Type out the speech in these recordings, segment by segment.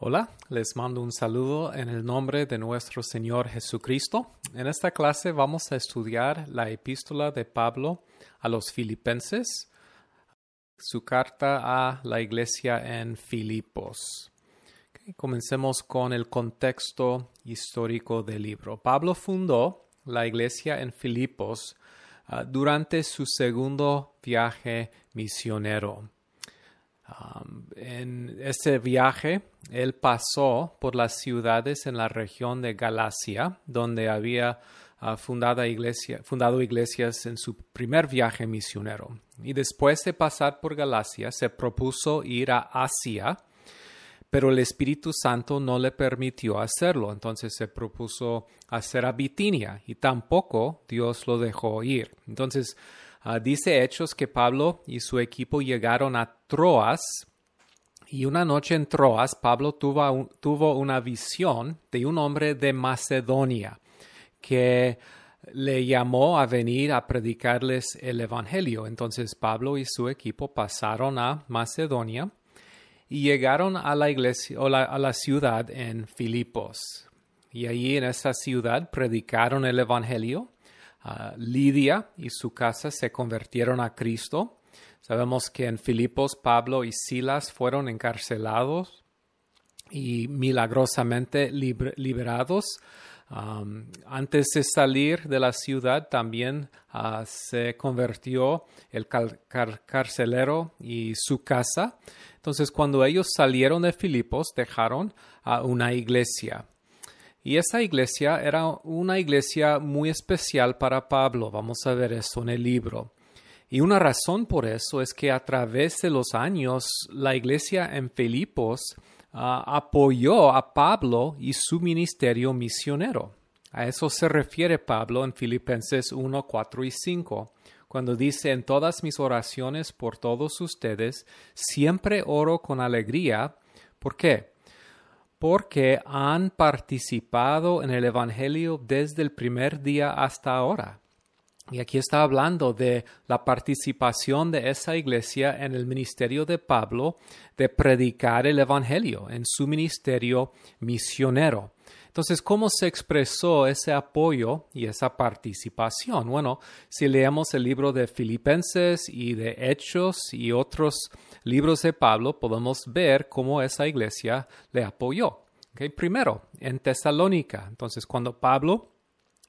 Hola, les mando un saludo en el nombre de nuestro Señor Jesucristo. En esta clase vamos a estudiar la epístola de Pablo a los filipenses, su carta a la iglesia en Filipos. comencemos con el contexto histórico del libro. Pablo fundó la iglesia en Filipos uh, durante su segundo viaje misionero. Um, en ese viaje, él pasó por las ciudades en la región de Galacia, donde había uh, fundado, fundado iglesias en su primer viaje misionero. Y después de pasar por Galacia, se propuso ir a Asia, pero el Espíritu Santo no le permitió hacerlo. Entonces se propuso hacer a Bitinia y tampoco Dios lo dejó ir. Entonces, Ah, dice Hechos que Pablo y su equipo llegaron a Troas y una noche en Troas Pablo tuvo, tuvo una visión de un hombre de Macedonia que le llamó a venir a predicarles el Evangelio. Entonces Pablo y su equipo pasaron a Macedonia y llegaron a la iglesia o a la ciudad en Filipos. Y allí en esa ciudad predicaron el Evangelio Lidia y su casa se convirtieron a Cristo. Sabemos que en Filipos Pablo y Silas fueron encarcelados y milagrosamente liberados. Antes de salir de la ciudad también uh, se convirtió el carcelero y su casa. Entonces cuando ellos salieron de Filipos dejaron a una iglesia. Y esa iglesia era una iglesia muy especial para Pablo. Vamos a ver eso en el libro. Y una razón por eso es que a través de los años la iglesia en Filipos ah, apoyó a Pablo y su ministerio misionero. A eso se refiere Pablo en Filipenses 1, 4 y 5, cuando dice en todas mis oraciones por todos ustedes, siempre oro con alegría. ¿Por qué? Porque han participado en el Evangelio desde el primer día hasta ahora. Y aquí está hablando de la participación de esa iglesia en el ministerio de Pablo de predicar el Evangelio, en su ministerio misionero. Entonces, ¿cómo se expresó ese apoyo y esa participación? Bueno, si leemos el libro de Filipenses y de Hechos y otros libros de Pablo, podemos ver cómo esa iglesia le apoyó. Primero, en Tesalónica. Entonces, cuando Pablo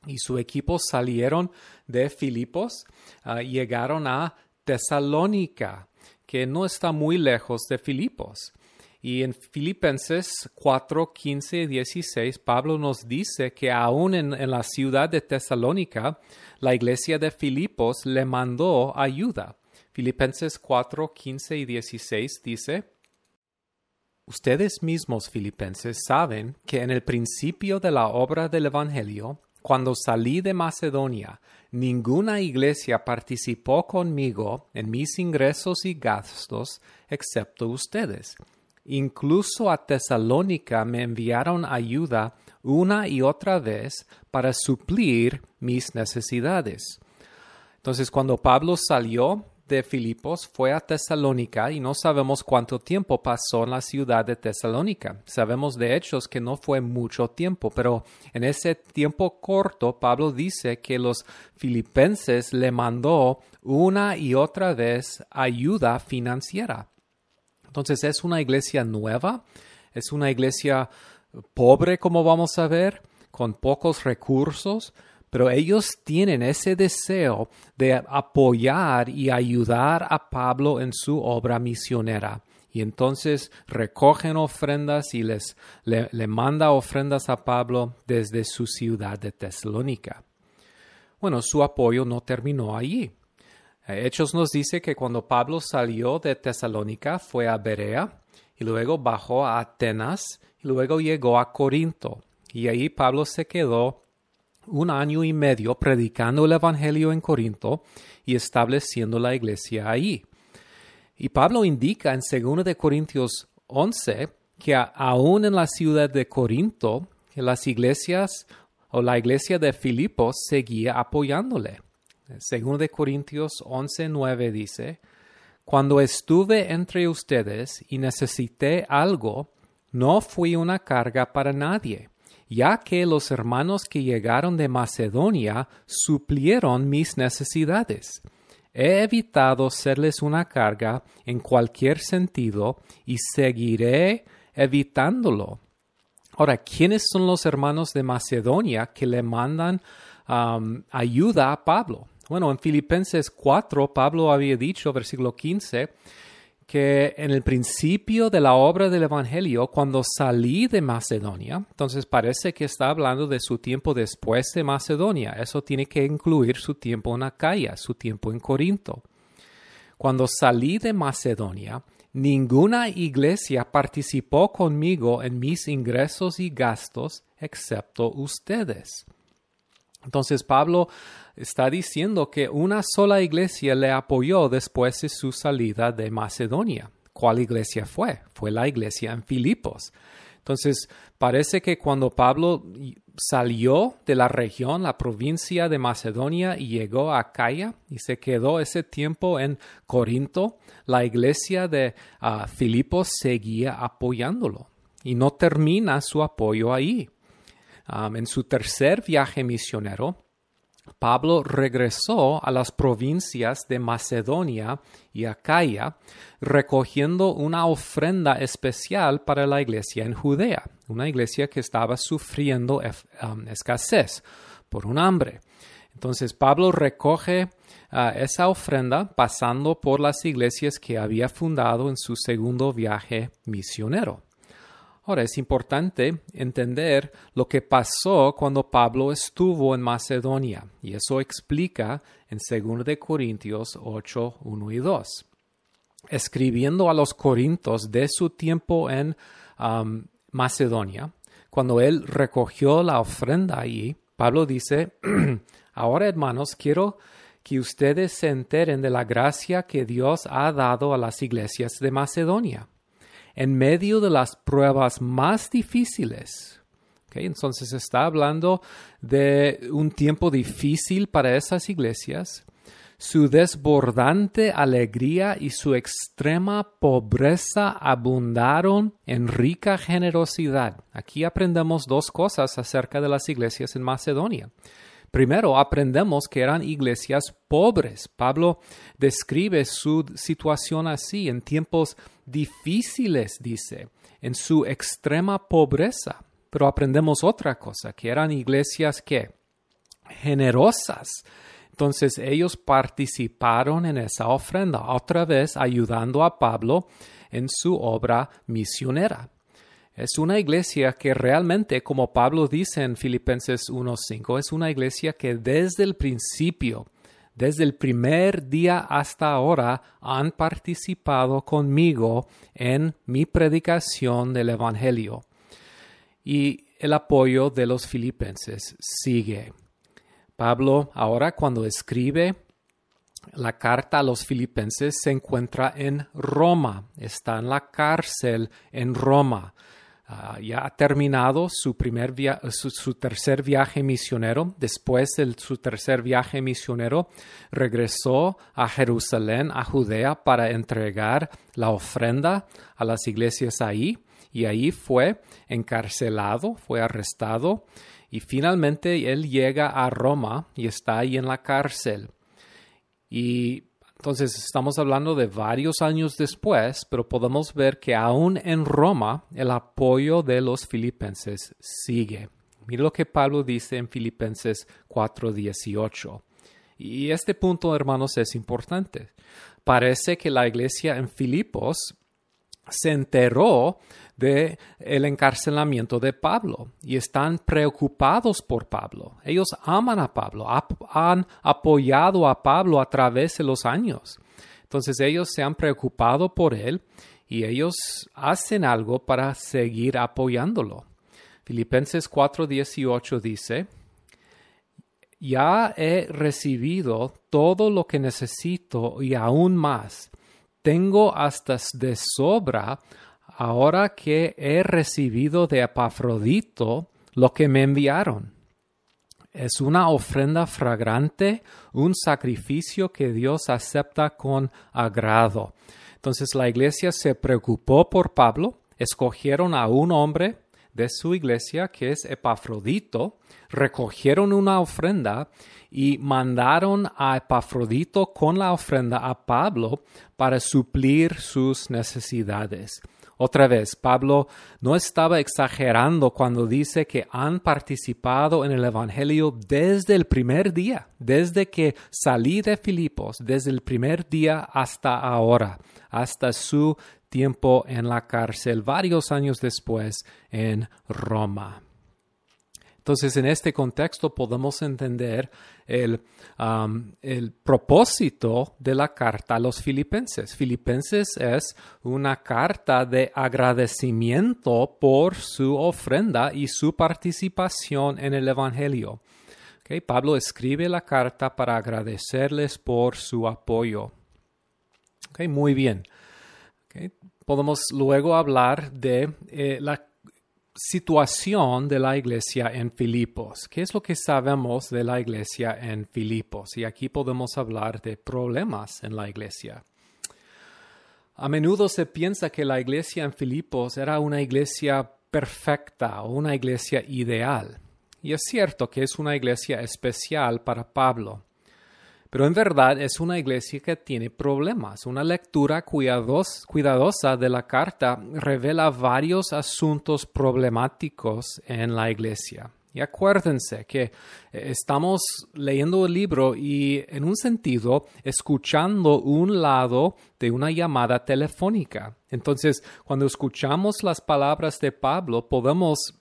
y su equipo salieron de Filipos, ah, llegaron a Tesalónica, que no está muy lejos de Filipos. Y en Filipenses 4, 15 y 16, Pablo nos dice que aún en, en, la ciudad de Tesalónica, la iglesia de Filipos le mandó ayuda. Filipenses 4, 15 y 16 dice, Ustedes mismos, filipenses, saben que en el principio de la obra del Evangelio, cuando salí de Macedonia, ninguna iglesia participó conmigo en mis ingresos y gastos excepto ustedes Incluso a Tesalónica me enviaron ayuda una y otra vez para suplir mis necesidades. Entonces, cuando Pablo salió de Filipos, fue a Tesalónica y no sabemos cuánto tiempo pasó en la ciudad de Tesalónica. Sabemos de hechos que no fue mucho tiempo, pero en ese tiempo corto, Pablo dice que los filipenses le mandó una y otra vez ayuda financiera. Entonces es una iglesia nueva, es una iglesia pobre, como vamos a ver, con pocos recursos, pero ellos tienen ese deseo de apoyar y ayudar a Pablo en su obra misionera. Y entonces recogen ofrendas y les le, le manda ofrendas a Pablo desde su ciudad de Tesalónica. Bueno, su apoyo no terminó allí. Hechos nos dice que cuando Pablo salió de Tesalónica fue a Berea y luego bajó a Atenas y luego llegó a Corinto. Y ahí Pablo se quedó un año y medio predicando el Evangelio en Corinto y estableciendo la iglesia ahí. Y Pablo indica en 2 de Corintios 11 que aún en la ciudad de Corinto, las iglesias o la iglesia de Filipos seguía apoyándole. Según de Corintios 11:9 dice, Cuando estuve entre ustedes y necesité algo, no fui una carga para nadie, ya que los hermanos que llegaron de Macedonia suplieron mis necesidades. He evitado serles una carga en cualquier sentido y seguiré evitándolo. Ahora, ¿quiénes son los hermanos de Macedonia que le mandan ayuda a Pablo? Bueno, en Filipenses 4, Pablo había dicho, versículo 15, que en el principio de la obra del Evangelio, cuando salí de Macedonia, entonces parece que está hablando de su tiempo después de Macedonia. Eso tiene que incluir su tiempo en Acaya, su tiempo en Corinto. Cuando salí de Macedonia, ninguna iglesia participó conmigo en mis ingresos y gastos excepto ustedes. Entonces Pablo está diciendo que una sola iglesia le apoyó después de su salida de Macedonia. ¿Cuál iglesia fue? Fue la iglesia en Filipos. Entonces, parece que cuando Pablo salió de la región, la provincia de Macedonia, y llegó a Acaya y se quedó ese tiempo en Corinto, la iglesia de ah, Filipos seguía apoyándolo y no termina su apoyo ahí. En su tercer viaje misionero, Pablo regresó a las provincias de Macedonia y Acaya, recogiendo una ofrenda especial para la iglesia en Judea, una iglesia que estaba sufriendo um, escasez por un hambre. Entonces Pablo recoge uh, esa ofrenda pasando por las iglesias que había fundado en su segundo viaje misionero. Ahora es importante entender lo que pasó cuando Pablo estuvo en Macedonia, y eso explica en 2 de Corintios 8, 1 y 2. Escribiendo a los Corintios de su tiempo en um, Macedonia, cuando él recogió la ofrenda allí, Pablo dice, ahora hermanos, quiero que ustedes se enteren de la gracia que Dios ha dado a las iglesias de Macedonia en medio de las pruebas más difíciles. entonces está hablando de un tiempo difícil para esas iglesias. Su desbordante alegría y su extrema pobreza abundaron en rica generosidad. Aquí aprendemos dos cosas acerca de las iglesias en Macedonia. Primero, aprendemos que eran iglesias pobres. Pablo describe su situación así, en tiempos difíciles, dice, en su extrema pobreza. Pero aprendemos otra cosa, que eran iglesias que generosas. Entonces ellos participaron en esa ofrenda, otra vez ayudando a Pablo en su obra misionera. Es una iglesia que realmente, como Pablo dice en Filipenses 1.5, es una iglesia que desde el principio, desde el primer día hasta ahora, han participado conmigo en mi predicación del Evangelio. Y el apoyo de los filipenses sigue. Pablo ahora cuando escribe la carta a los filipenses se encuentra en Roma, está en la cárcel en Roma. Ah, ya ha terminado su, primer su, tercer viaje misionero. Después de su tercer viaje misionero, regresó a Jerusalén, a Judea, para entregar la ofrenda a las iglesias ahí. Y ahí fue encarcelado, fue arrestado. Y finalmente él llega a Roma y está ahí en la cárcel. Y entonces estamos hablando de varios años después, pero podemos ver que aún en Roma el apoyo de los filipenses sigue. Mira lo que Pablo dice en Filipenses 4:18. Y este punto, hermanos, es importante. Parece que la iglesia en Filipos se enteró de el encarcelamiento de Pablo y están preocupados por Pablo. Ellos aman a Pablo, han apoyado a Pablo a través de los años. Entonces ellos se han preocupado por él y ellos hacen algo para seguir apoyándolo. Filipenses 4:18 dice, ya he recibido todo lo que necesito y aún más. Tengo hasta de sobra ahora que he recibido de Epafrodito lo que me enviaron. Es una ofrenda fragrante, un sacrificio que Dios acepta con agrado. Entonces la iglesia se preocupó por Pablo, escogieron a un hombre de su iglesia que es Epafrodito, recogieron una ofrenda y mandaron a Epafrodito con la ofrenda a Pablo para suplir sus necesidades. Otra vez, Pablo no estaba exagerando cuando dice que han participado en el Evangelio desde el primer día, desde que salí de Filipos, desde el primer día hasta ahora, hasta su tiempo en la cárcel, varios años después en Roma. Entonces, en este contexto podemos entender el, propósito de la carta a los filipenses. Filipenses es una carta de agradecimiento por su ofrenda y su participación en el Evangelio. Okay, Pablo escribe la carta para agradecerles por su apoyo. Okay, muy bien. Podemos luego hablar de eh, la situación de la iglesia en Filipos. ¿Qué es lo que sabemos de la iglesia en Filipos? Y aquí podemos hablar de problemas en la iglesia. A menudo se piensa que la iglesia en Filipos era una iglesia perfecta o una iglesia ideal. Y es cierto que es una iglesia especial para Pablo. Pero en verdad es una iglesia que tiene problemas. Una lectura cuidadosa de la carta revela varios asuntos problemáticos en la iglesia. Y acuérdense que eh, estamos leyendo el libro y en un sentido escuchando un lado de una llamada telefónica. Entonces, cuando escuchamos las palabras de Pablo, podemos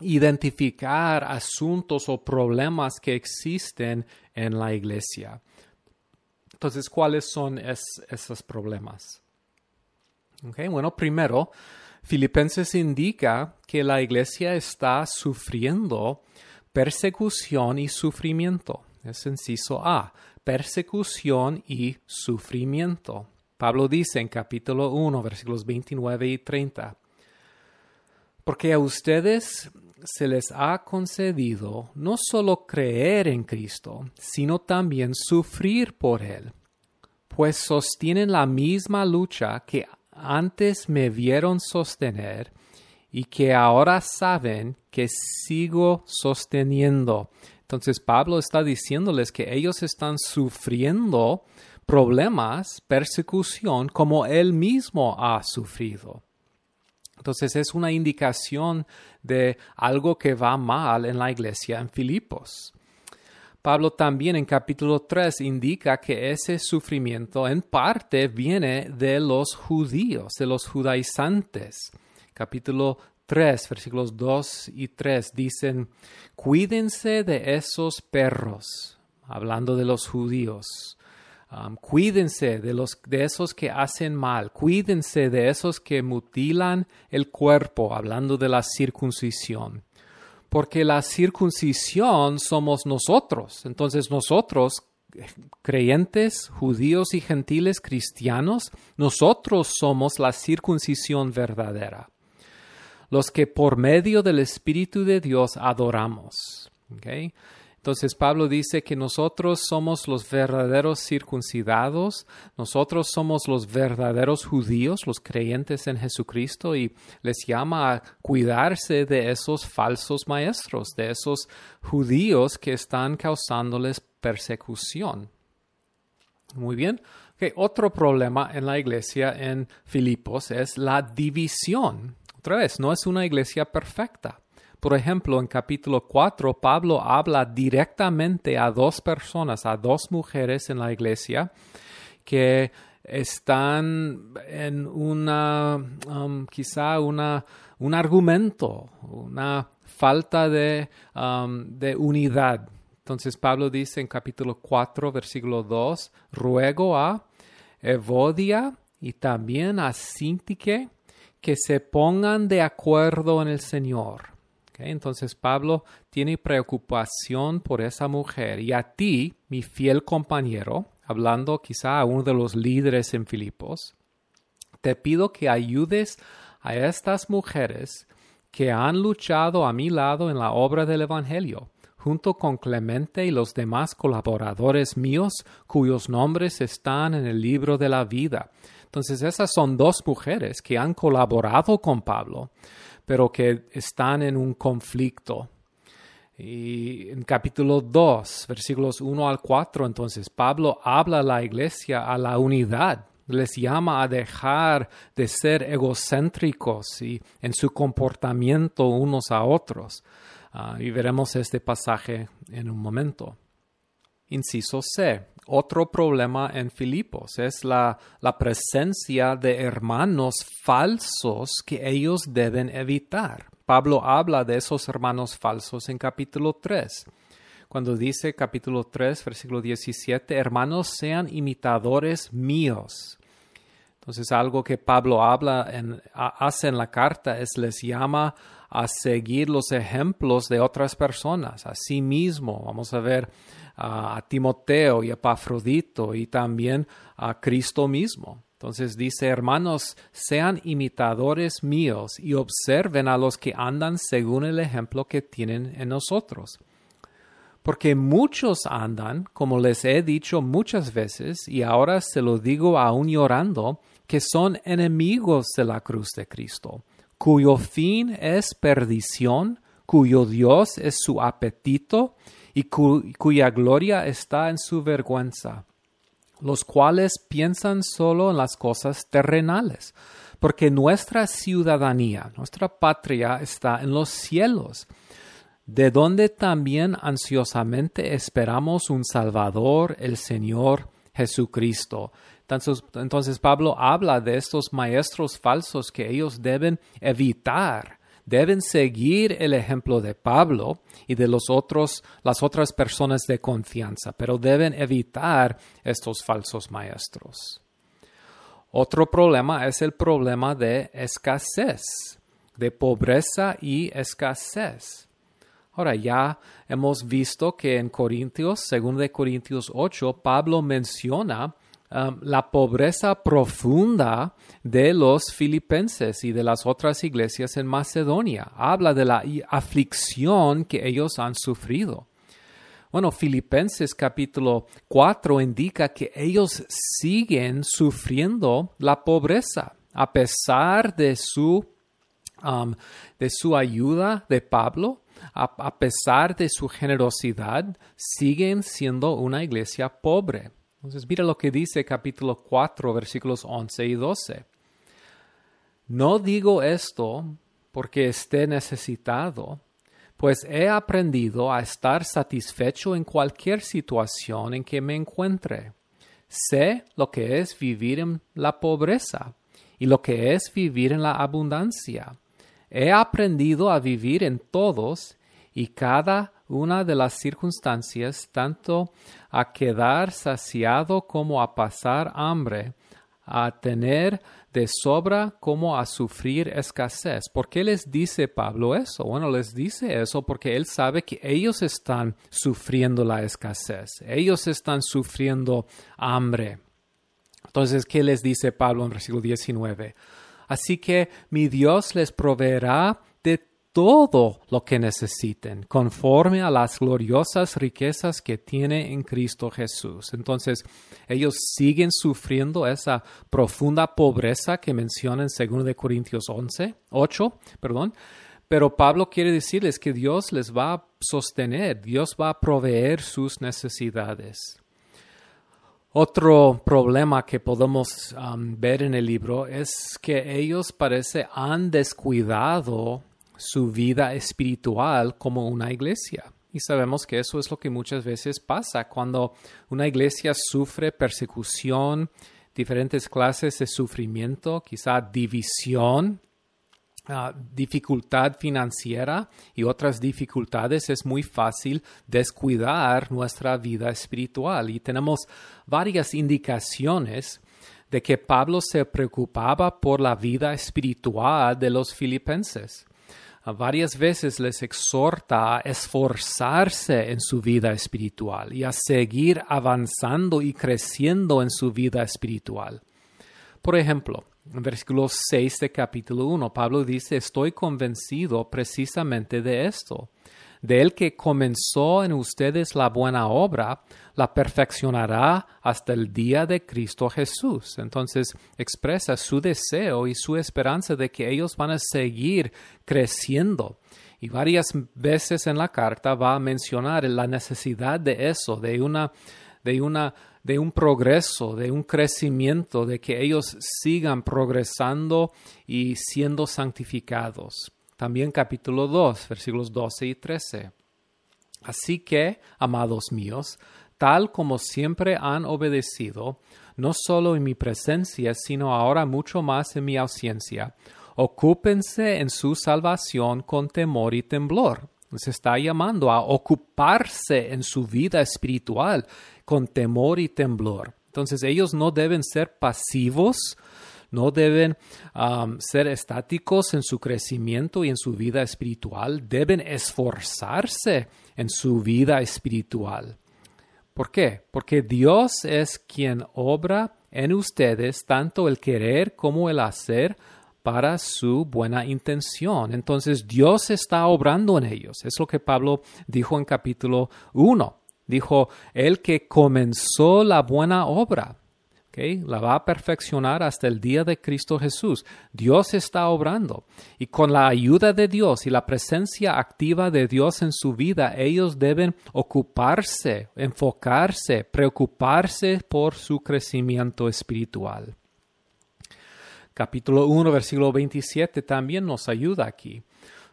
identificar asuntos o problemas que existen en la iglesia. Entonces, ¿cuáles son esos problemas? bueno, primero, Filipenses indica que la iglesia está sufriendo persecución y sufrimiento. Es inciso A, persecución y sufrimiento. Pablo dice en capítulo 1, versículos 29 y 30, porque a ustedes se les ha concedido no solo creer en Cristo, sino también sufrir por Él, pues sostienen la misma lucha que antes me vieron sostener y que ahora saben que sigo sosteniendo. Entonces Pablo está diciéndoles que ellos están sufriendo problemas, persecución, como él mismo ha sufrido. Entonces es una indicación de algo que va mal en la iglesia en Filipos. Pablo también en capítulo 3 indica que ese sufrimiento en parte viene de los judíos, de los judaizantes. Capítulo 3, versículos 2 y 3 dicen, cuídense de esos perros, hablando de los judíos Um, cuídense de, los, de esos que hacen mal, cuídense de esos que mutilan el cuerpo, hablando de la circuncisión. Porque la circuncisión somos nosotros. Entonces nosotros, creyentes, judíos y gentiles cristianos, nosotros somos la circuncisión verdadera. Los que por medio del Espíritu de Dios adoramos. ¿okay? Entonces Pablo dice que nosotros somos los verdaderos circuncidados, nosotros somos los verdaderos judíos, los creyentes en Jesucristo, y les llama a cuidarse de esos falsos maestros, de esos judíos que están causándoles persecución. Muy bien. Otro problema en la iglesia en Filipos es la división. Otra vez, no es una iglesia perfecta. Por ejemplo, en capítulo 4, Pablo habla directamente a dos personas, a dos mujeres en la iglesia que están en una, um, quizá una, un argumento, una falta de, um, de unidad. Entonces Pablo dice en capítulo 4, versículo 2, ruego a Evodia y también a Sintique que se pongan de acuerdo en el Señor entonces Pablo tiene preocupación por esa mujer y a ti, mi fiel compañero, hablando quizá a uno de los líderes en Filipos, te pido que ayudes a estas mujeres que han luchado a mi lado en la obra del Evangelio, junto con Clemente y los demás colaboradores míos cuyos nombres están en el libro de la vida. Entonces esas son dos mujeres que han colaborado con Pablo, pero que están en un conflicto. Y en capítulo 2, versículos 1 al 4, entonces Pablo habla a la iglesia a la unidad, les llama a dejar de ser egocéntricos y en su comportamiento unos a otros. Ah, y veremos este pasaje en un momento. Inciso C. Otro problema en Filipos es la, la presencia de hermanos falsos que ellos deben evitar. Pablo habla de esos hermanos falsos en capítulo 3 cuando dice capítulo 3, versículo 17, hermanos sean imitadores míos. Entonces algo que Pablo habla en, hace en la carta es les llama a seguir los ejemplos de otras personas, a sí mismo. Vamos a ver a Timoteo y a Pafrodito y también a Cristo mismo. Entonces dice, hermanos, sean imitadores míos y observen a los que andan según el ejemplo que tienen en nosotros porque muchos andan, como les he dicho muchas veces, y ahora se lo digo aún llorando, que son enemigos de la cruz de Cristo, cuyo fin es perdición, cuyo Dios es su apetito y cuya gloria está en su vergüenza, los cuales piensan solo en las cosas terrenales, porque nuestra ciudadanía, nuestra patria está en los cielos de donde también ansiosamente esperamos un Salvador, el Señor Jesucristo. Entonces, Pablo habla de estos maestros falsos que ellos deben evitar, deben seguir el ejemplo de Pablo y de los otros, las otras personas de confianza, pero deben evitar estos falsos maestros. Otro problema es el problema de escasez, de pobreza y escasez. Ahora ya hemos visto que en Corintios, según de Corintios 8, Pablo menciona la pobreza profunda de los filipenses y de las otras iglesias en Macedonia. Habla de la aflicción que ellos han sufrido. Bueno, Filipenses capítulo 4 indica que ellos siguen sufriendo la pobreza a pesar de su, de su ayuda de Pablo a, pesar de su generosidad, siguen siendo una iglesia pobre. Entonces, mira lo que dice capítulo 4, versículos 11 y 12. No digo esto porque esté necesitado, pues he aprendido a estar satisfecho en cualquier situación en que me encuentre. Sé lo que es vivir en la pobreza y lo que es vivir en la abundancia. He aprendido a vivir en todos y cada una de las circunstancias, tanto a quedar saciado como a pasar hambre, a tener de sobra como a sufrir escasez. ¿Por qué les dice Pablo eso? Bueno, les dice eso porque él sabe que ellos están sufriendo la escasez, ellos están sufriendo hambre. Entonces, ¿qué les dice Pablo en versículo 19? Así que mi Dios les proveerá todo lo que necesiten, conforme a las gloriosas riquezas que tiene en Cristo Jesús. Entonces, ellos siguen sufriendo esa profunda pobreza que menciona en 2 Corintios 11, 8, perdón, pero Pablo quiere decirles que Dios les va a sostener, Dios va a proveer sus necesidades. Otro problema que podemos um, ver en el libro es que ellos parece han descuidado su vida espiritual como una iglesia. Y sabemos que eso es lo que muchas veces pasa cuando una iglesia sufre persecución, diferentes clases de sufrimiento, quizá división Ah, dificultad financiera y otras dificultades es muy fácil descuidar nuestra vida espiritual y tenemos varias indicaciones de que Pablo se preocupaba por la vida espiritual de los filipenses. Varias veces les exhorta a esforzarse en su vida espiritual y a seguir avanzando y creciendo en su vida espiritual. Por ejemplo, en versículo 6 de capítulo 1, Pablo dice, estoy convencido precisamente de esto, de él que comenzó en ustedes la buena obra, la perfeccionará hasta el día de Cristo Jesús. Entonces expresa su deseo y su esperanza de que ellos van a seguir creciendo. Y varias veces en la carta va a mencionar la necesidad de eso, de una, de una, de un progreso, de un crecimiento, de que ellos sigan progresando y siendo santificados. También capítulo 2, versículos 12 y 13. Así que, amados míos, tal como siempre han obedecido, no solo en mi presencia, sino ahora mucho más en mi ausencia, ocúpense en su salvación con temor y temblor. Se está llamando a ocuparse en su vida espiritual con temor y temblor. Entonces ellos no deben ser pasivos, no deben ser estáticos en su crecimiento y en su vida espiritual, deben esforzarse en su vida espiritual. ¿Por qué? Porque Dios es quien obra en ustedes tanto el querer como el hacer para su buena intención. Entonces Dios está obrando en ellos. Es lo que Pablo dijo en capítulo 1. Dijo, el que comenzó la buena obra la va a perfeccionar hasta el día de Cristo Jesús. Dios está obrando y con la ayuda de Dios y la presencia activa de Dios en su vida, ellos deben ocuparse, enfocarse, preocuparse por su crecimiento espiritual. Capítulo 1, versículo 27 también nos ayuda aquí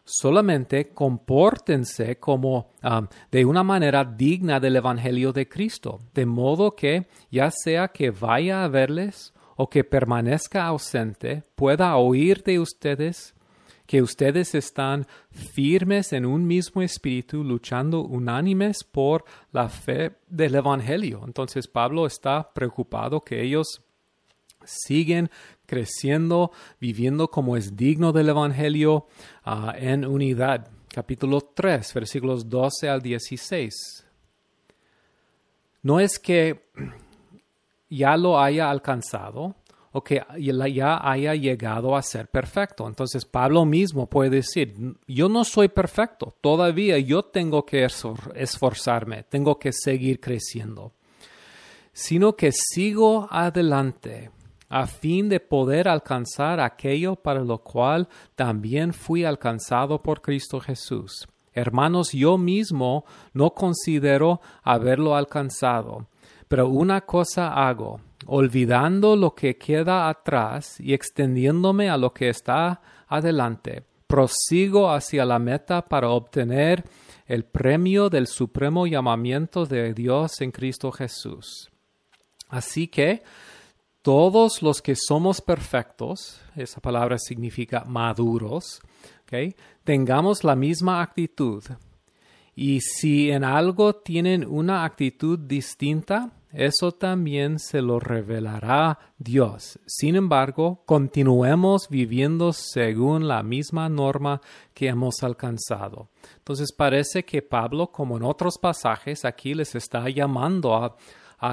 solamente compórtense como um, de una manera digna del Evangelio de Cristo, de modo que, ya sea que vaya a verles o que permanezca ausente, pueda oír de ustedes que ustedes están firmes en un mismo espíritu, luchando unánimes por la fe del Evangelio. Entonces Pablo está preocupado que ellos siguen creciendo, viviendo como es digno del Evangelio ah, en unidad. Capítulo 3, versículos 12 al 16. No es que ya lo haya alcanzado o que ya haya llegado a ser perfecto. Entonces Pablo mismo puede decir, yo no soy perfecto, todavía yo tengo que esforzarme, tengo que seguir creciendo, sino que sigo adelante a fin de poder alcanzar aquello para lo cual también fui alcanzado por Cristo Jesús. Hermanos, yo mismo no considero haberlo alcanzado, pero una cosa hago, olvidando lo que queda atrás y extendiéndome a lo que está adelante, prosigo hacia la meta para obtener el premio del supremo llamamiento de Dios en Cristo Jesús. Así que, todos los que somos perfectos, esa palabra significa maduros, tengamos la misma actitud. Y si en algo tienen una actitud distinta, eso también se lo revelará Dios. Sin embargo, continuemos viviendo según la misma norma que hemos alcanzado. Entonces parece que Pablo, como en otros pasajes, aquí les está llamando a,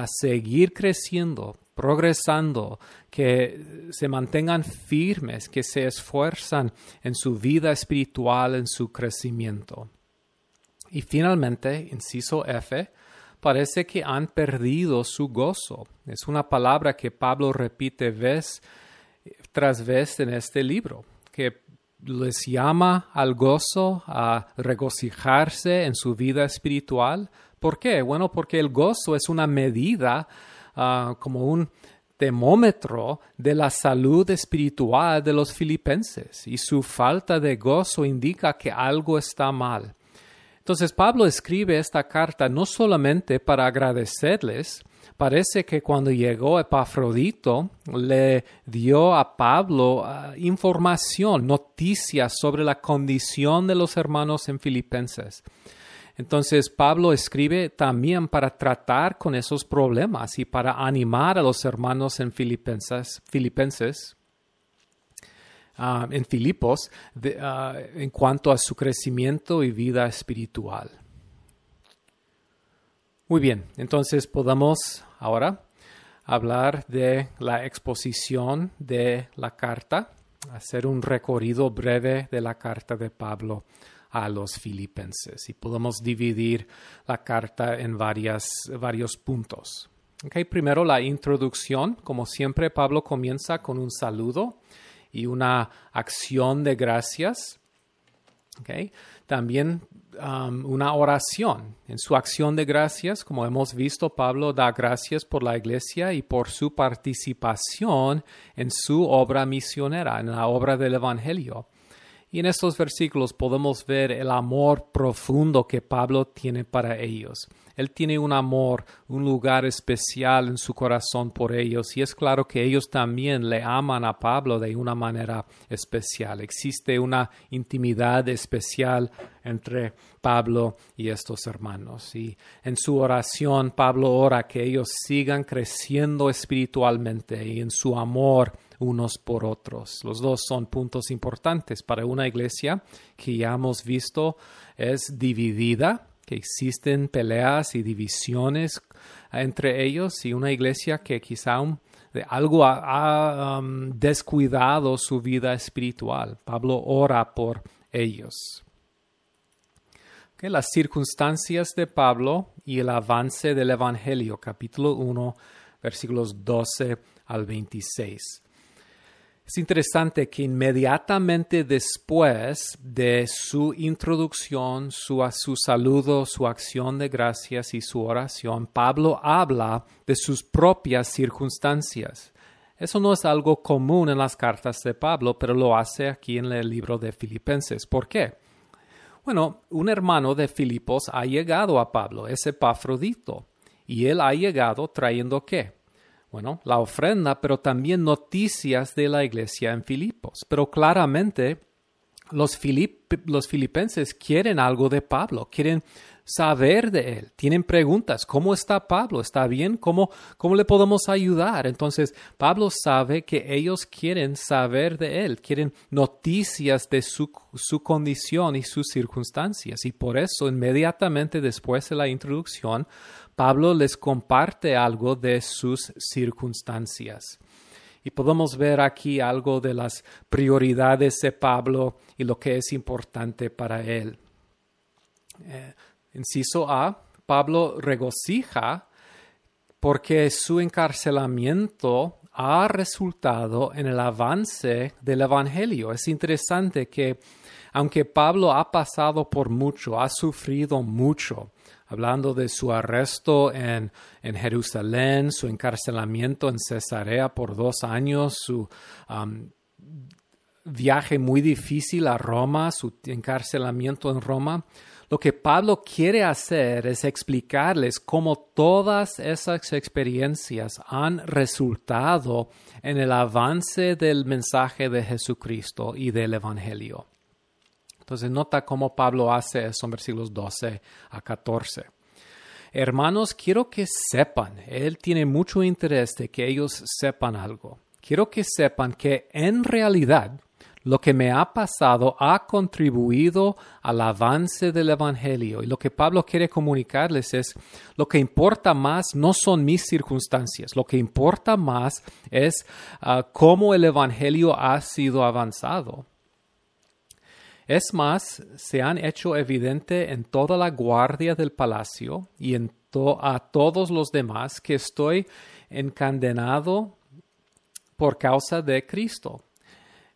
a seguir creciendo, progresando, que se mantengan firmes, que se esfuerzan en su vida espiritual, en su crecimiento. Y finalmente, inciso F, parece que han perdido su gozo. Es una palabra que Pablo repite vez tras vez en este libro, que les llama al gozo, a regocijarse en su vida espiritual. ¿Por qué? Bueno, porque el gozo es una medida Ah, como un termómetro de la salud espiritual de los filipenses y su falta de gozo indica que algo está mal. Entonces Pablo escribe esta carta no solamente para agradecerles, parece que cuando llegó Epafrodito le dio a Pablo ah, información, noticias sobre la condición de los hermanos en Filipenses. Entonces Pablo escribe también para tratar con esos problemas y para animar a los hermanos en Filipenses, ah, en Filipos, ah, en cuanto a su crecimiento y vida espiritual. Muy bien, entonces podemos ahora hablar de la exposición de la carta, hacer un recorrido breve de la carta de Pablo a los filipenses. Y podemos dividir la carta en varias, varios puntos. Okay, primero la introducción. Como siempre, Pablo comienza con un saludo y una acción de gracias. Okay. También um, una oración. En su acción de gracias, como hemos visto, Pablo da gracias por la iglesia y por su participación en su obra misionera, en la obra del Evangelio. Y en estos versículos podemos ver el amor profundo que Pablo tiene para ellos. Él tiene un amor, un lugar especial en su corazón por ellos y es claro que ellos también le aman a Pablo de una manera especial. Existe una intimidad especial entre Pablo y estos hermanos. Y en su oración Pablo ora que ellos sigan creciendo espiritualmente y en su amor unos por otros. Los dos son puntos importantes para una iglesia que ya hemos visto es dividida, que existen peleas y divisiones entre ellos y una iglesia que quizá de algo ha, um, descuidado su vida espiritual. Pablo ora por ellos. las circunstancias de Pablo y el avance del Evangelio, capítulo 1, versículos 12 al 26. Es interesante que inmediatamente después de su introducción, su, su, saludo, su acción de gracias y su oración, Pablo habla de sus propias circunstancias. Eso no es algo común en las cartas de Pablo, pero lo hace aquí en el libro de Filipenses. ¿Por qué? Bueno, un hermano de Filipos ha llegado a Pablo, es Epafrodito, y él ha llegado trayendo qué? Bueno, la ofrenda, pero también noticias de la iglesia en Filipos. Pero claramente los, los filipenses quieren algo de Pablo, quieren saber de él, tienen preguntas, ¿cómo está Pablo? ¿Está bien? ¿Cómo, cómo le podemos ayudar? Entonces, Pablo sabe que ellos quieren saber de él, quieren noticias de su, su condición y sus circunstancias. Y por eso, inmediatamente después de la introducción, Pablo les comparte algo de sus circunstancias. Y podemos ver aquí algo de las prioridades de Pablo y lo que es importante para él. Eh, inciso A, Pablo regocija porque su encarcelamiento ha resultado en el avance del Evangelio. Es interesante que aunque Pablo ha pasado por mucho, ha sufrido mucho, hablando de su arresto en, en Jerusalén, su encarcelamiento en Cesarea por dos años, su um, viaje muy difícil a Roma, su encarcelamiento en Roma. Lo que Pablo quiere hacer es explicarles cómo todas esas experiencias han resultado en el avance del mensaje de Jesucristo y del Evangelio. Entonces nota cómo Pablo hace eso en versículos 12 a 14. Hermanos, quiero que sepan, él tiene mucho interés de que ellos sepan algo. Quiero que sepan que en realidad lo que me ha pasado ha contribuido al avance del Evangelio. Y lo que Pablo quiere comunicarles es, lo que importa más no son mis circunstancias, lo que importa más es ah, cómo el Evangelio ha sido avanzado. Es más, se han hecho evidente en toda la guardia del palacio y en a todos los demás que estoy encadenado por causa de Cristo.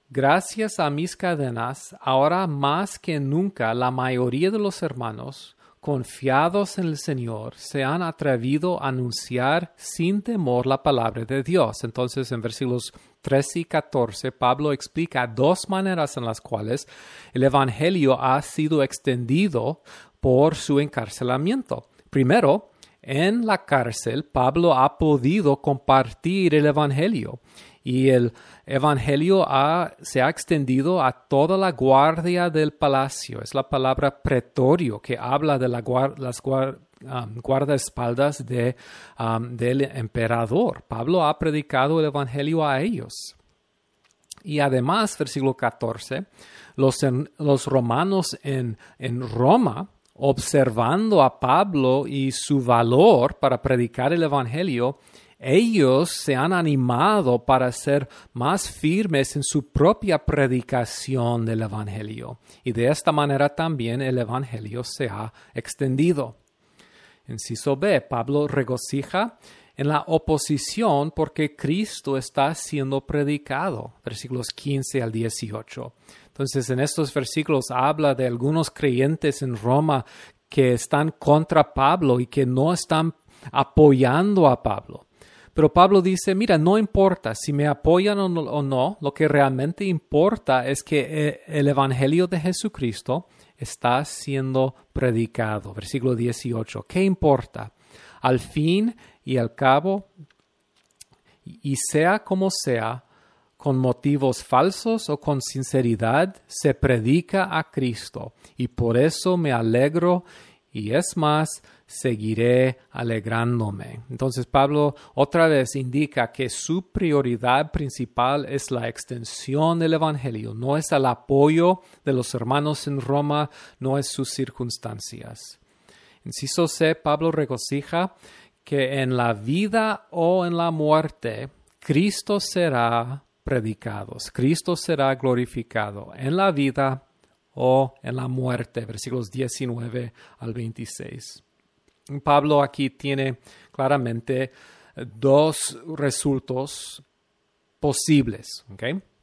Gracias a mis cadenas, ahora más que nunca la mayoría de los hermanos confiados en el Señor, se han atrevido a anunciar sin temor la palabra de Dios. Entonces, en versículos 13 y 14, Pablo explica dos maneras en las cuales el Evangelio ha sido extendido por su encarcelamiento. Primero, en la cárcel, Pablo ha podido compartir el Evangelio y el Evangelio se ha extendido a toda la guardia del palacio. Es la palabra pretorio que habla de las um, guardaespaldas de, um, del emperador. Pablo ha predicado el Evangelio a ellos. Y además, versículo 14, los, los romanos en, en Roma, observando a Pablo y su valor para predicar el Evangelio, ellos se han animado para ser más firmes en su propia predicación del Evangelio y de esta manera también el Evangelio se ha extendido. Inciso B, Pablo regocija en la oposición porque Cristo está siendo predicado, versículos 15 al 18. Entonces, en estos versículos habla de algunos creyentes en Roma que están contra Pablo y que no están apoyando a Pablo. Pero Pablo dice, mira, no importa si me apoyan o no, lo que realmente importa es que eh, el Evangelio de Jesucristo está siendo predicado. Versículo 18. ¿Qué importa? Al fin y al cabo, y sea como sea, con motivos falsos o con sinceridad, se predica a Cristo. Y por eso me alegro y es más, seguiré alegrándome. Entonces Pablo otra vez indica que su prioridad principal es la extensión del Evangelio, no es el apoyo de los hermanos en Roma, no es sus circunstancias. Inciso C, Pablo regocija que en la vida o en la muerte Cristo será predicado, Cristo será glorificado en la vida o en la muerte, versículos 19 al 26. Pablo aquí tiene claramente dos resultados posibles.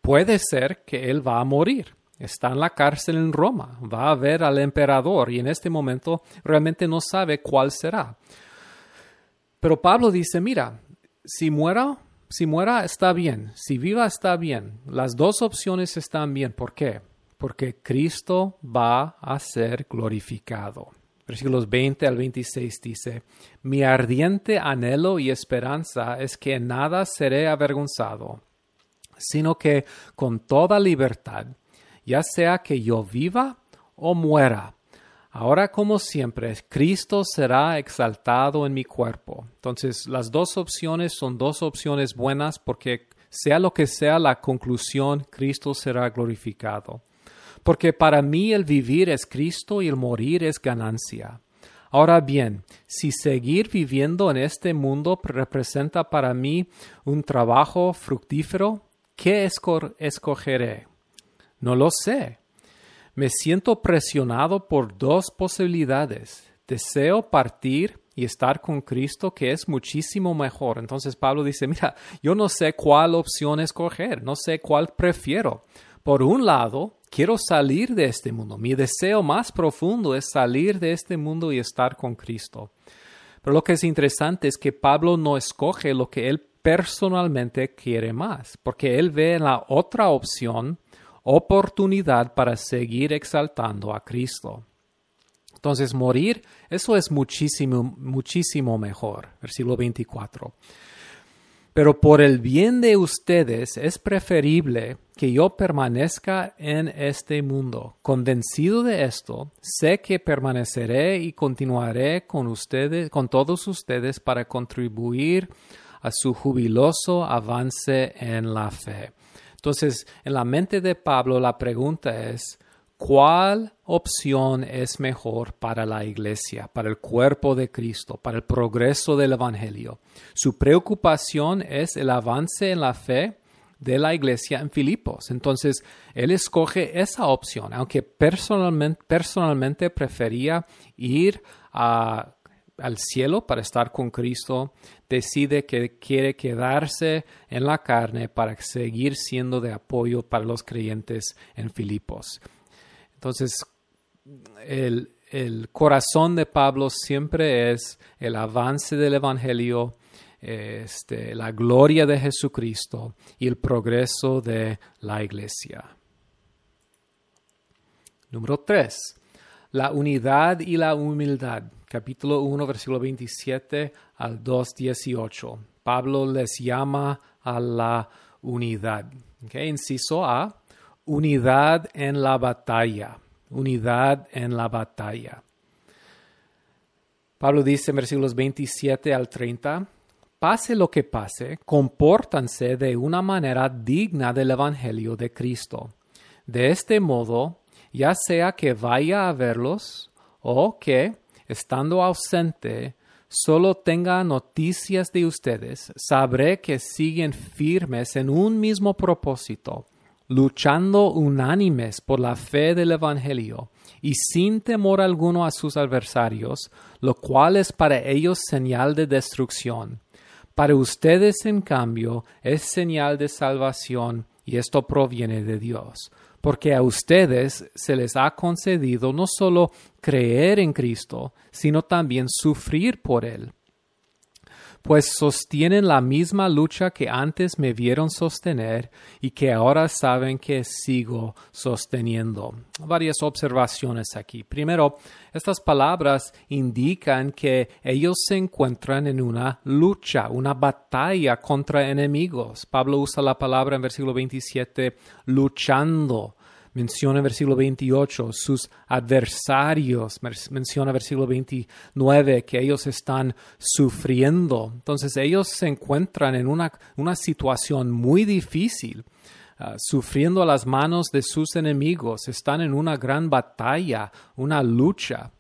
Puede ser que él va a morir. Está en la cárcel en Roma, va a ver al emperador y en este momento realmente no sabe cuál será. Pero Pablo dice, mira, si muera, si muera está bien, si viva está bien. Las dos opciones están bien. ¿Por qué? Porque Cristo va a ser glorificado. Versículos 20 al 26 dice, Mi ardiente anhelo y esperanza es que en nada seré avergonzado, sino que con toda libertad, ya sea que yo viva o muera, Ahora como siempre, Cristo será exaltado en mi cuerpo. Entonces, las dos opciones son dos opciones buenas porque sea lo que sea la conclusión, Cristo será glorificado. Porque para mí el vivir es Cristo y el morir es ganancia. Ahora bien, si seguir viviendo en este mundo representa para mí un trabajo fructífero, ¿qué escogeré? No lo sé me siento presionado por dos posibilidades. Deseo partir y estar con Cristo, que es muchísimo mejor. Entonces Pablo dice, mira, yo no sé cuál opción escoger, no sé cuál prefiero. Por un lado, quiero salir de este mundo. Mi deseo más profundo es salir de este mundo y estar con Cristo. Pero lo que es interesante es que Pablo no escoge lo que él personalmente quiere más, porque él ve la otra opción oportunidad para seguir exaltando a Cristo. Entonces, morir, eso es muchísimo, muchísimo mejor. Versículo 24. Pero por el bien de ustedes es preferible que yo permanezca en este mundo. Convencido de esto, sé que permaneceré y continuaré con ustedes, con todos ustedes para contribuir a su jubiloso avance en la fe. Entonces, en la mente de Pablo la pregunta es, ¿cuál opción es mejor para la iglesia, para el cuerpo de Cristo, para el progreso del Evangelio? Su preocupación es el avance en la fe de la iglesia en Filipos. Entonces, él escoge esa opción, aunque personalmente, personalmente prefería ir al cielo para estar con Cristo, decide que quiere quedarse en la carne para seguir siendo de apoyo para los creyentes en Filipos. Entonces, el, corazón de Pablo siempre es el avance del Evangelio, este, la gloria de Jesucristo y el progreso de la iglesia. Número 3. La unidad y la humildad capítulo 1, versículo 27 al 2, 18. Pablo les llama a la unidad. Inciso A, unidad en la batalla. Unidad en la batalla. Pablo dice en versículos 27 al 30, pase lo que pase, compórtanse de una manera digna del Evangelio de Cristo. De este modo, ya sea que vaya a verlos o que, estando ausente, solo tenga noticias de ustedes, sabré que siguen firmes en un mismo propósito, luchando unánimes por la fe del Evangelio y sin temor alguno a sus adversarios, lo cual es para ellos señal de destrucción. Para ustedes, en cambio, es señal de salvación y esto proviene de Dios porque a ustedes se les ha concedido no solo creer en Cristo, sino también sufrir por Él pues sostienen la misma lucha que antes me vieron sostener y que ahora saben que sigo sosteniendo. Varias observaciones aquí. Primero, estas palabras indican que ellos se encuentran en una lucha, una batalla contra enemigos. Pablo usa la palabra en versículo 27, luchando menciona versículo 28 sus adversarios, menciona versículo 29 que ellos están sufriendo. Entonces ellos se encuentran en una, una situación muy difícil. Uh, sufriendo a las manos de sus enemigos, están en una gran batalla, una lucha.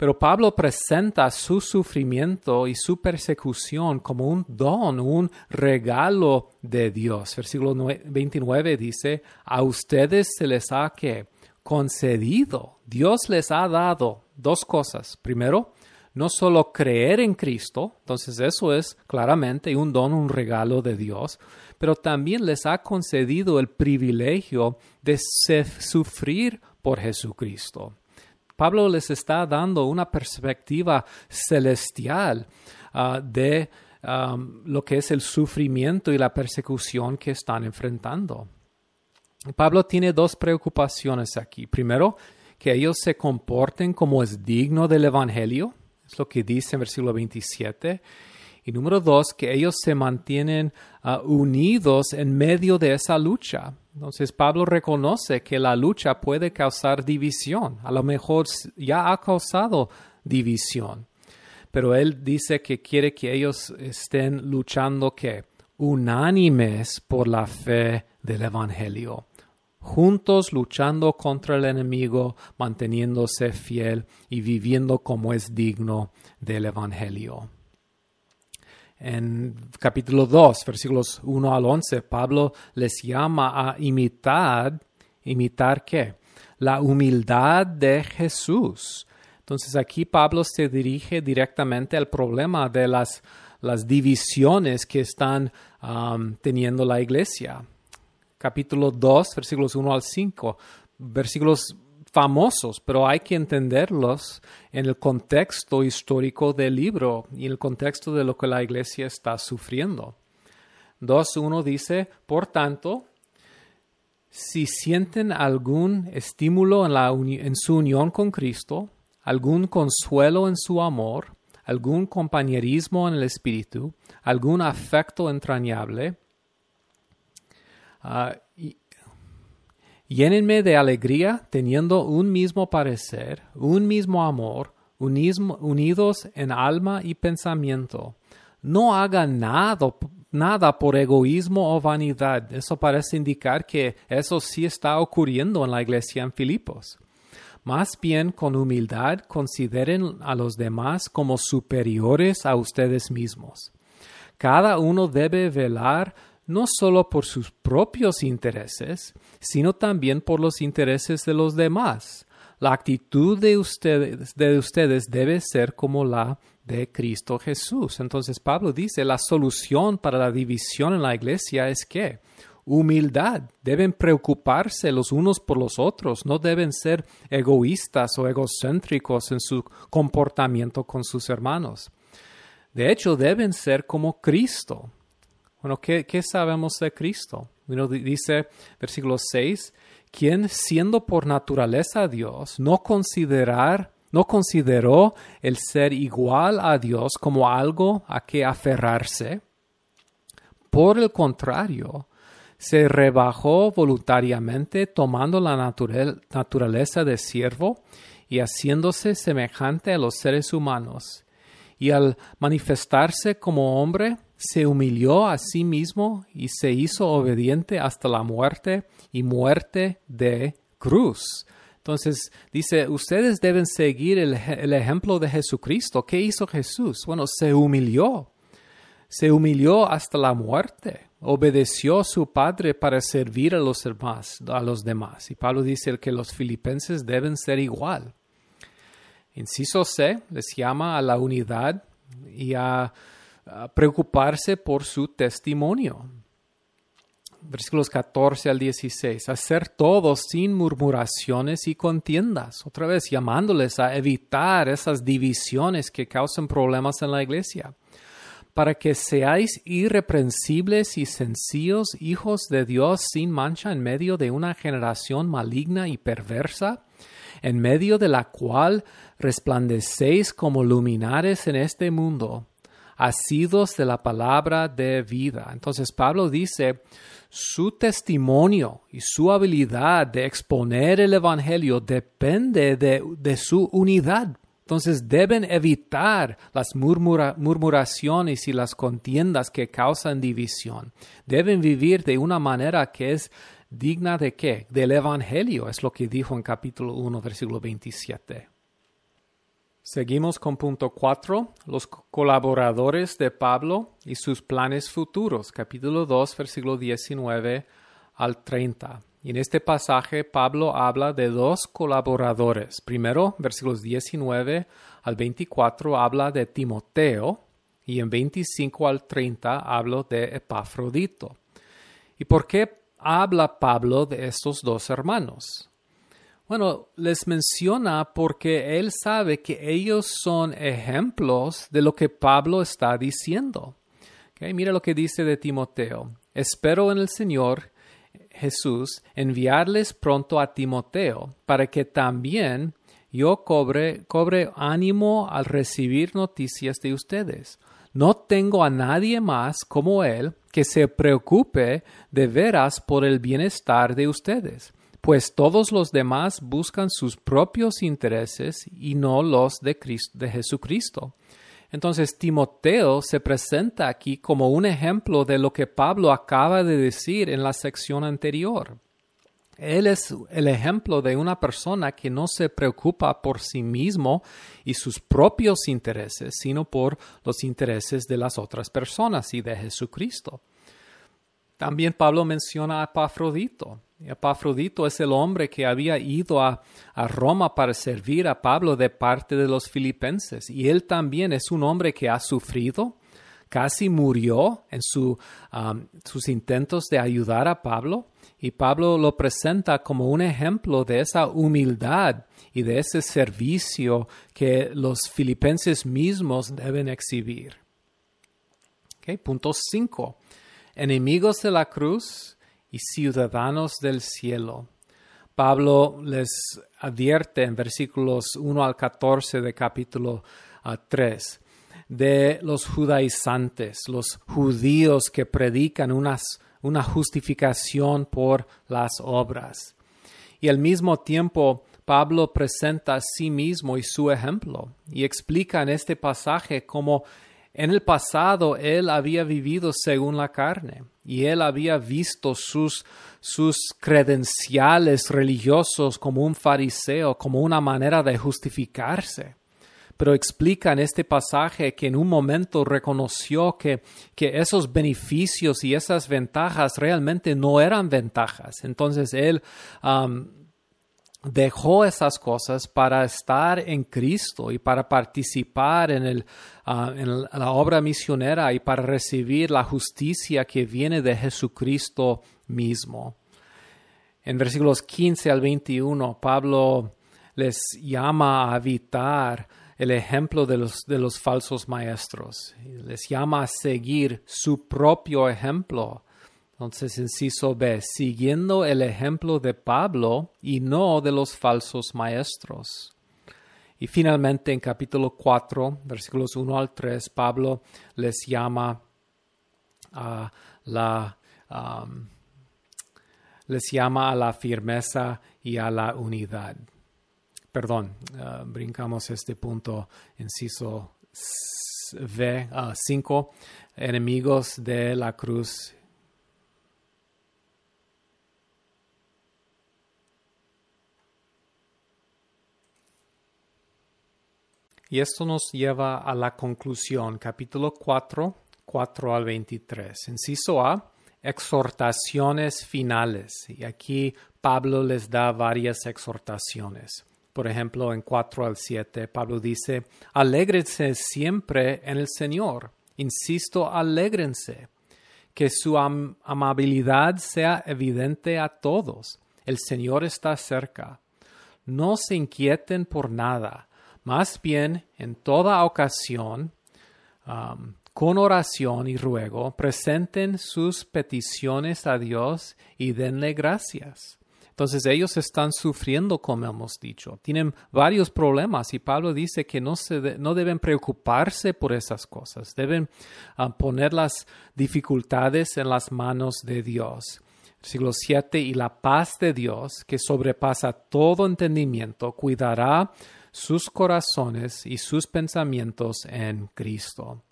Pero Pablo presenta su sufrimiento y su persecución como un don, un regalo de Dios. Versículo 29 dice, a ustedes se les ha que concedido, Dios les ha dado dos cosas. Primero, no solo creer en Cristo, entonces eso es claramente un don, un regalo de Dios, pero también les ha concedido el privilegio de sufrir por Jesucristo. Pablo les está dando una perspectiva celestial ah, de lo que es el sufrimiento y la persecución que están enfrentando. Pablo tiene dos preocupaciones aquí. Primero, que ellos se comporten como es digno del Evangelio, es lo que dice en versículo 27. Y número dos, que ellos se mantienen ah, unidos en medio de esa lucha. Entonces Pablo reconoce que la lucha puede causar división. A lo mejor ya ha causado división. Pero él dice que quiere que ellos estén luchando que unánimes por la fe del Evangelio juntos luchando contra el enemigo, manteniéndose fiel y viviendo como es digno del Evangelio. En capítulo 2, versículos 1 al 11, Pablo les llama a imitar, imitar qué? La humildad de Jesús. Entonces aquí Pablo se dirige directamente al problema de las, las divisiones que están um, teniendo la iglesia. Capítulo 2, versículos 1 al 5. Versículos famosos, pero hay que entenderlos en el contexto histórico del libro y en el contexto de lo que la iglesia está sufriendo. 2.1 dice, por tanto, si sienten algún estímulo en, su unión con Cristo, algún consuelo en su amor, algún compañerismo en el espíritu, algún afecto entrañable, uh, Llénenme de alegría teniendo un mismo parecer, un mismo amor, unidos en alma y pensamiento. No hagan nada, nada por egoísmo o vanidad. Eso parece indicar que eso sí está ocurriendo en la iglesia en Filipos. Más bien con humildad consideren a los demás como superiores a ustedes mismos. Cada uno debe velar no solo por sus propios intereses, sino también por los intereses de los demás. La actitud de ustedes, de ustedes debe ser como la de Cristo Jesús. Entonces Pablo dice, la solución para la división en la iglesia es que humildad, deben preocuparse los unos por los otros, no deben ser egoístas o egocéntricos en su comportamiento con sus hermanos. De hecho, deben ser como Cristo. Bueno, ¿qué, sabemos de Cristo? dice versículo 6, quien siendo por naturaleza Dios, no considerar no consideró el ser igual a Dios como algo a que aferrarse. Por el contrario, se rebajó voluntariamente tomando la naturaleza de siervo y haciéndose semejante a los seres humanos. Y al manifestarse como hombre, se humilló a sí mismo y se hizo obediente hasta la muerte y muerte de cruz. Entonces dice, ustedes deben seguir el, el, ejemplo de Jesucristo. ¿Qué hizo Jesús? Bueno, se humilló. Se humilló hasta la muerte. Obedeció a su Padre para servir a los demás. A los demás. Y Pablo dice que los filipenses deben ser igual. Inciso C les llama a la unidad y a, preocuparse por su testimonio. Versículos 14 al 16, hacer todo sin murmuraciones y contiendas, otra vez llamándoles a evitar esas divisiones que causan problemas en la iglesia, para que seáis irreprensibles y sencillos hijos de Dios sin mancha en medio de una generación maligna y perversa, en medio de la cual resplandecéis como luminares en este mundo, asidos de la palabra de vida. Entonces Pablo dice, su testimonio y su habilidad de exponer el Evangelio depende de, su unidad. Entonces deben evitar las murmuraciones y las contiendas que causan división. Deben vivir de una manera que es digna de qué? Del Evangelio, es lo que dijo en capítulo 1, versículo 27. Seguimos con punto 4, los colaboradores de Pablo y sus planes futuros, capítulo 2, versículo 19 al 30. Y en este pasaje Pablo habla de dos colaboradores. Primero, versículos 19 al 24 habla de Timoteo y en 25 al 30 habla de Epafrodito. ¿Y por qué habla Pablo de estos dos hermanos? Bueno, les menciona porque él sabe que ellos son ejemplos de lo que Pablo está diciendo. mira lo que dice de Timoteo. Espero en el Señor Jesús enviarles pronto a Timoteo para que también yo cobre, cobre ánimo al recibir noticias de ustedes. No tengo a nadie más como él que se preocupe de veras por el bienestar de ustedes pues todos los demás buscan sus propios intereses y no los de, de Jesucristo. Entonces Timoteo se presenta aquí como un ejemplo de lo que Pablo acaba de decir en la sección anterior. Él es el ejemplo de una persona que no se preocupa por sí mismo y sus propios intereses, sino por los intereses de las otras personas y de Jesucristo. También Pablo menciona a Epafrodito. Epafrodito es el hombre que había ido a, Roma para servir a Pablo de parte de los filipenses. Y él también es un hombre que ha sufrido, casi murió en su, sus intentos de ayudar a Pablo. Y Pablo lo presenta como un ejemplo de esa humildad y de ese servicio que los filipenses mismos deben exhibir. punto 5 enemigos de la cruz y ciudadanos del cielo. Pablo les advierte en versículos 1 al 14 de capítulo 3 ah, de los judaizantes, los judíos que predican una justificación por las obras. Y al mismo tiempo, Pablo presenta a sí mismo y su ejemplo y explica en este pasaje cómo en el pasado él había vivido según la carne y él había visto sus, sus credenciales religiosos como un fariseo, como una manera de justificarse. Pero explica en este pasaje que en un momento reconoció que, que esos beneficios y esas ventajas realmente no eran ventajas. Entonces él dejó esas cosas para estar en Cristo y para participar en, el, ah, en, la obra misionera y para recibir la justicia que viene de Jesucristo mismo. En versículos 15 al 21, Pablo les llama a evitar el ejemplo de los, de los falsos maestros. Les llama a seguir su propio ejemplo entonces, inciso B, siguiendo el ejemplo de Pablo y no de los falsos maestros. Y finalmente, en capítulo 4, versículos 1 al 3, Pablo les llama a la, um, les llama a la firmeza y a la unidad. Perdón, uh, brincamos este punto, inciso V, 5, uh, enemigos de la cruz Y esto nos lleva a la conclusión, capítulo 4, 4 al 23. Inciso A, exhortaciones finales. Y aquí Pablo les da varias exhortaciones. Por ejemplo, en 4 al 7, Pablo dice, alégrense siempre en el Señor. Insisto, alégrense. Que su amabilidad sea evidente a todos. El Señor está cerca. No se inquieten por nada. Más bien, en toda ocasión, um, con oración y ruego, presenten sus peticiones a Dios y denle gracias. Entonces ellos están sufriendo, como hemos dicho. Tienen varios problemas y Pablo dice que no, se no deben preocuparse por esas cosas. Deben ah, poner las dificultades en las manos de Dios. Siglo 7. Y la paz de Dios, que sobrepasa todo entendimiento, cuidará sus corazones y sus pensamientos en Cristo.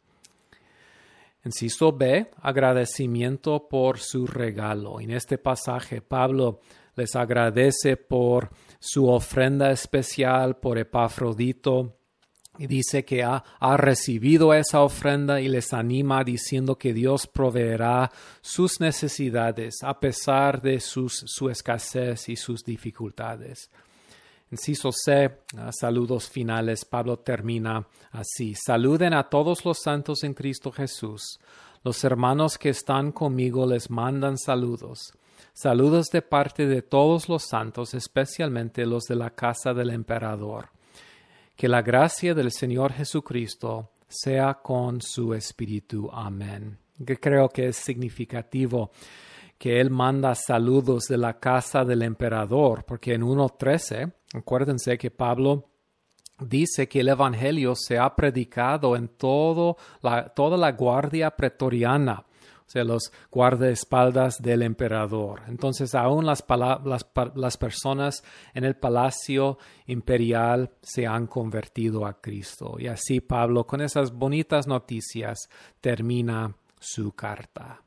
Inciso B, agradecimiento por su regalo. En este pasaje, Pablo les agradece por su ofrenda especial, por Epafrodito, y dice que ha, recibido esa ofrenda y les anima diciendo que Dios proveerá sus necesidades a pesar de sus, su escasez y sus dificultades. Inciso C, saludos finales. Pablo termina así. Saluden a todos los santos en Cristo Jesús. Los hermanos que están conmigo les mandan saludos. Saludos de parte de todos los santos, especialmente los de la casa del emperador. Que la gracia del Señor Jesucristo sea con su espíritu. Amén. Que creo que es significativo que él manda saludos de la casa del emperador, porque en 1.13, acuérdense que Pablo dice que el Evangelio se ha predicado en todo la, toda la guardia pretoriana o sea, los guardaespaldas del emperador. Entonces, aún las, las, personas en el palacio imperial se han convertido a Cristo. Y así Pablo, con esas bonitas noticias, termina su carta.